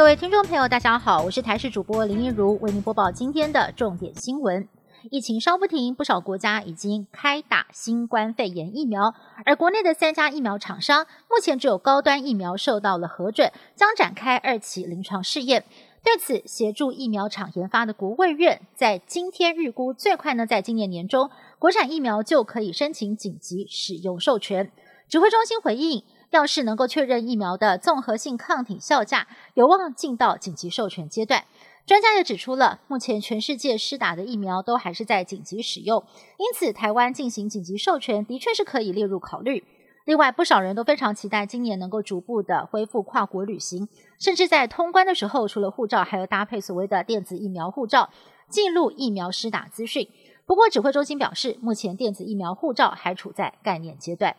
各位听众朋友，大家好，我是台视主播林一如，为您播报今天的重点新闻。疫情稍不停，不少国家已经开打新冠肺炎疫苗，而国内的三家疫苗厂商目前只有高端疫苗受到了核准，将展开二期临床试验。对此，协助疫苗厂研发的国卫院在今天预估，最快呢在今年年中，国产疫苗就可以申请紧急使用授权。指挥中心回应。要是能够确认疫苗的综合性抗体效价，有望进到紧急授权阶段。专家也指出了，目前全世界施打的疫苗都还是在紧急使用，因此台湾进行紧急授权的确是可以列入考虑。另外，不少人都非常期待今年能够逐步的恢复跨国旅行，甚至在通关的时候，除了护照，还要搭配所谓的电子疫苗护照，记录疫苗施打资讯。不过，指挥中心表示，目前电子疫苗护照还处在概念阶段。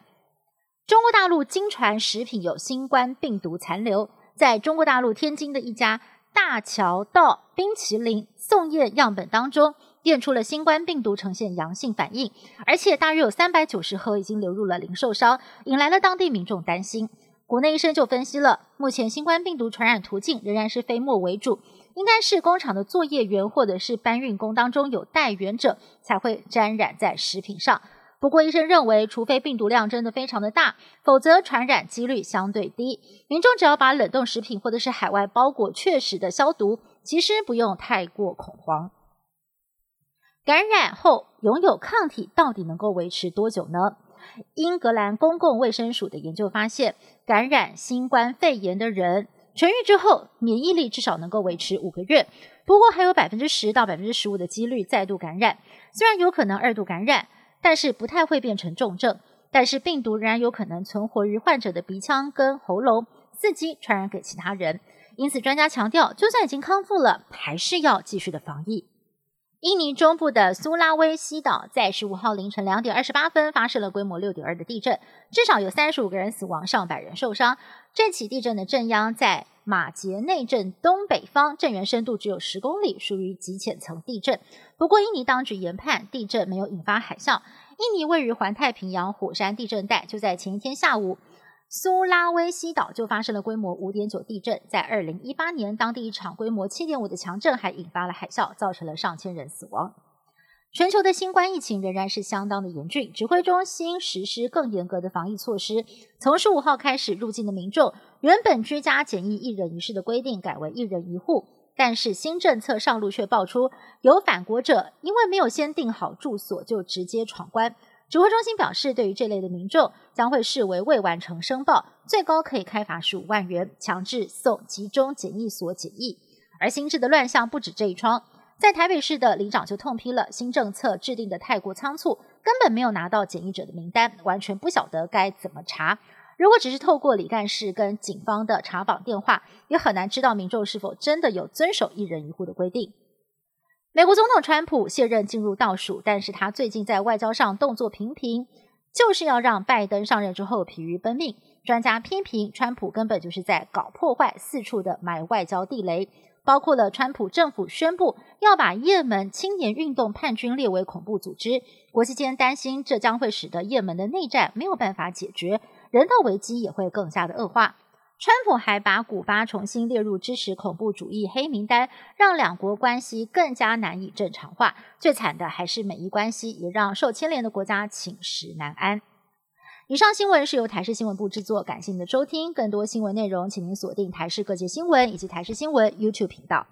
中国大陆经传食品有新冠病毒残留，在中国大陆天津的一家大桥道冰淇淋送验样本当中，验出了新冠病毒呈现阳性反应，而且大约有三百九十盒已经流入了零售商，引来了当地民众担心。国内医生就分析了，目前新冠病毒传染途径仍然是飞沫为主，应该是工厂的作业员或者是搬运工当中有带源者才会沾染在食品上。不过，医生认为，除非病毒量真的非常的大，否则传染几率相对低。民众只要把冷冻食品或者是海外包裹确实的消毒，其实不用太过恐慌。感染后拥有抗体到底能够维持多久呢？英格兰公共卫生署的研究发现，感染新冠肺炎的人痊愈之后，免疫力至少能够维持五个月。不过，还有百分之十到百分之十五的几率再度感染，虽然有可能二度感染。但是不太会变成重症，但是病毒仍然有可能存活于患者的鼻腔跟喉咙，伺机传染给其他人。因此，专家强调，就算已经康复了，还是要继续的防疫。印尼中部的苏拉威西岛在十五号凌晨两点二十八分发生了规模六点二的地震，至少有三十五个人死亡，上百人受伤。这起地震的震央在马杰内镇东北方，震源深度只有十公里，属于极浅层地震。不过，印尼当局研判地震没有引发海啸。印尼位于环太平洋火山地震带，就在前一天下午，苏拉威西岛就发生了规模五点九地震。在二零一八年，当地一场规模七点五的强震还引发了海啸，造成了上千人死亡。全球的新冠疫情仍然是相当的严峻，指挥中心实施更严格的防疫措施。从十五号开始，入境的民众原本居家检疫一人一室的规定改为一人一户。但是新政策上路却爆出有反国者，因为没有先定好住所就直接闯关。指挥中心表示，对于这类的民众将会视为未完成申报，最高可以开罚十五万元，强制送集中检疫所检疫。而新制的乱象不止这一桩，在台北市的里长就痛批了新政策制定的太过仓促，根本没有拿到检疫者的名单，完全不晓得该怎么查。如果只是透过李干事跟警方的查访电话，也很难知道民众是否真的有遵守一人一户的规定。美国总统川普卸任进入倒数，但是他最近在外交上动作频频，就是要让拜登上任之后疲于奔命。专家批评川普根本就是在搞破坏，四处的埋外交地雷，包括了川普政府宣布要把也门青年运动叛军列为恐怖组织，国际间担心这将会使得也门的内战没有办法解决。人道危机也会更加的恶化。川普还把古巴重新列入支持恐怖主义黑名单，让两国关系更加难以正常化。最惨的还是美伊关系，也让受牵连的国家寝食难安。以上新闻是由台视新闻部制作，感谢您的收听。更多新闻内容，请您锁定台视各界新闻以及台视新闻 YouTube 频道。